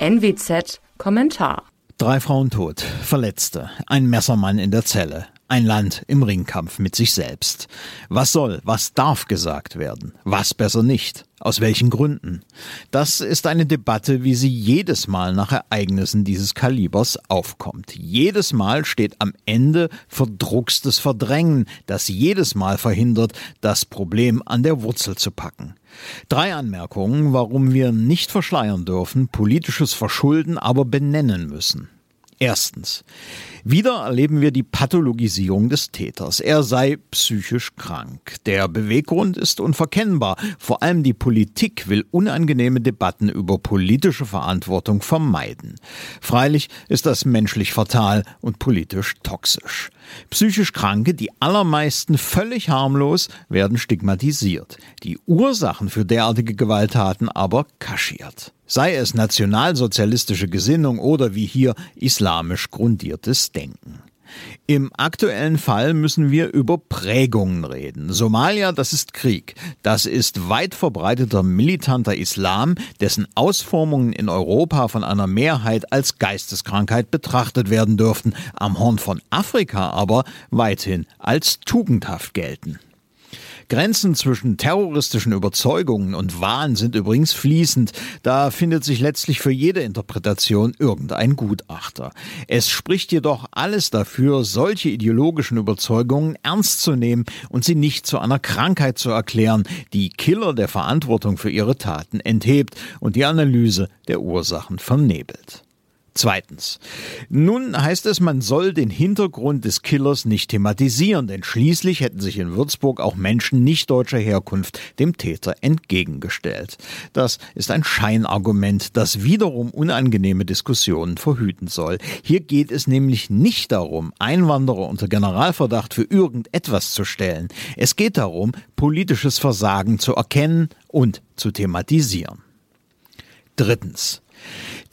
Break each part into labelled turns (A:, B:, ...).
A: NWZ Kommentar.
B: Drei Frauen tot, Verletzte, ein Messermann in der Zelle. Ein Land im Ringkampf mit sich selbst. Was soll, was darf gesagt werden? Was besser nicht? Aus welchen Gründen? Das ist eine Debatte, wie sie jedes Mal nach Ereignissen dieses Kalibers aufkommt. Jedes Mal steht am Ende verdruckstes Verdrängen, das jedes Mal verhindert, das Problem an der Wurzel zu packen. Drei Anmerkungen, warum wir nicht verschleiern dürfen, politisches Verschulden aber benennen müssen. Erstens. Wieder erleben wir die Pathologisierung des Täters. Er sei psychisch krank. Der Beweggrund ist unverkennbar. Vor allem die Politik will unangenehme Debatten über politische Verantwortung vermeiden. Freilich ist das menschlich fatal und politisch toxisch. Psychisch Kranke, die allermeisten völlig harmlos, werden stigmatisiert. Die Ursachen für derartige Gewalttaten aber kaschiert sei es nationalsozialistische Gesinnung oder wie hier islamisch grundiertes Denken. Im aktuellen Fall müssen wir über Prägungen reden. Somalia, das ist Krieg. Das ist weit verbreiteter militanter Islam, dessen Ausformungen in Europa von einer Mehrheit als Geisteskrankheit betrachtet werden dürften, am Horn von Afrika aber weithin als tugendhaft gelten. Grenzen zwischen terroristischen Überzeugungen und Wahn sind übrigens fließend. Da findet sich letztlich für jede Interpretation irgendein Gutachter. Es spricht jedoch alles dafür, solche ideologischen Überzeugungen ernst zu nehmen und sie nicht zu einer Krankheit zu erklären, die Killer der Verantwortung für ihre Taten enthebt und die Analyse der Ursachen vernebelt. Zweitens. Nun heißt es, man soll den Hintergrund des Killers nicht thematisieren, denn schließlich hätten sich in Würzburg auch Menschen nicht deutscher Herkunft dem Täter entgegengestellt. Das ist ein Scheinargument, das wiederum unangenehme Diskussionen verhüten soll. Hier geht es nämlich nicht darum, Einwanderer unter Generalverdacht für irgendetwas zu stellen. Es geht darum, politisches Versagen zu erkennen und zu thematisieren. Drittens.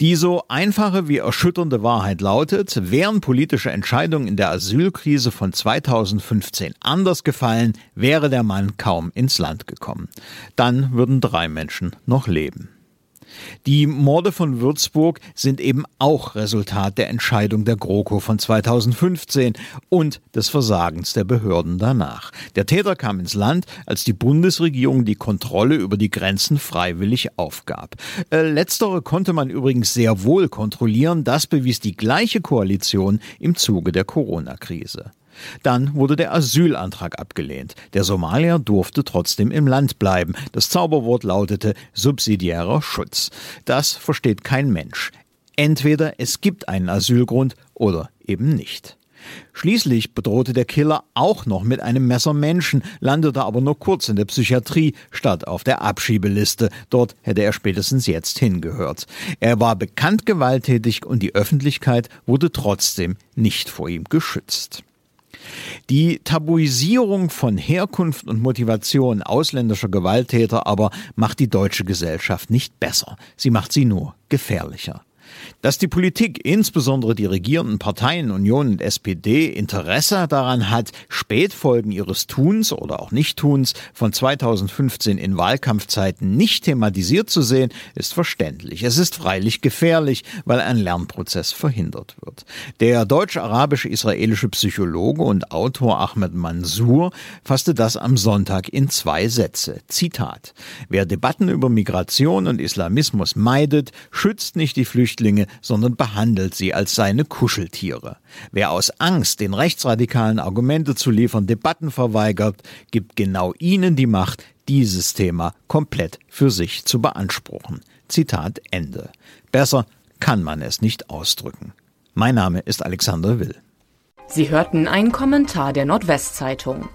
B: Die so einfache wie erschütternde Wahrheit lautet, wären politische Entscheidungen in der Asylkrise von 2015 anders gefallen, wäre der Mann kaum ins Land gekommen. Dann würden drei Menschen noch leben. Die Morde von Würzburg sind eben auch Resultat der Entscheidung der GroKo von 2015 und des Versagens der Behörden danach. Der Täter kam ins Land, als die Bundesregierung die Kontrolle über die Grenzen freiwillig aufgab. Äh, letztere konnte man übrigens sehr wohl kontrollieren, das bewies die gleiche Koalition im Zuge der Corona-Krise. Dann wurde der Asylantrag abgelehnt. Der Somalier durfte trotzdem im Land bleiben. Das Zauberwort lautete subsidiärer Schutz. Das versteht kein Mensch. Entweder es gibt einen Asylgrund oder eben nicht. Schließlich bedrohte der Killer auch noch mit einem Messer Menschen, landete aber nur kurz in der Psychiatrie statt auf der Abschiebeliste. Dort hätte er spätestens jetzt hingehört. Er war bekannt gewalttätig und die Öffentlichkeit wurde trotzdem nicht vor ihm geschützt. Die Tabuisierung von Herkunft und Motivation ausländischer Gewalttäter aber macht die deutsche Gesellschaft nicht besser, sie macht sie nur gefährlicher. Dass die Politik, insbesondere die regierenden Parteien Union und SPD, Interesse daran hat, Spätfolgen ihres Tuns oder auch Nichttuns von 2015 in Wahlkampfzeiten nicht thematisiert zu sehen, ist verständlich. Es ist freilich gefährlich, weil ein Lernprozess verhindert wird. Der deutsch-arabisch-israelische Psychologe und Autor Ahmed Mansour fasste das am Sonntag in zwei Sätze. Zitat. Wer Debatten über Migration und Islamismus meidet, schützt nicht die Flüchtlinge Flüchtlinge, sondern behandelt sie als seine Kuscheltiere. Wer aus Angst, den rechtsradikalen Argumente zu liefern, Debatten verweigert, gibt genau ihnen die Macht, dieses Thema komplett für sich zu beanspruchen. Zitat Ende. Besser kann man es nicht ausdrücken. Mein Name ist Alexander Will.
A: Sie hörten einen Kommentar der Nordwestzeitung.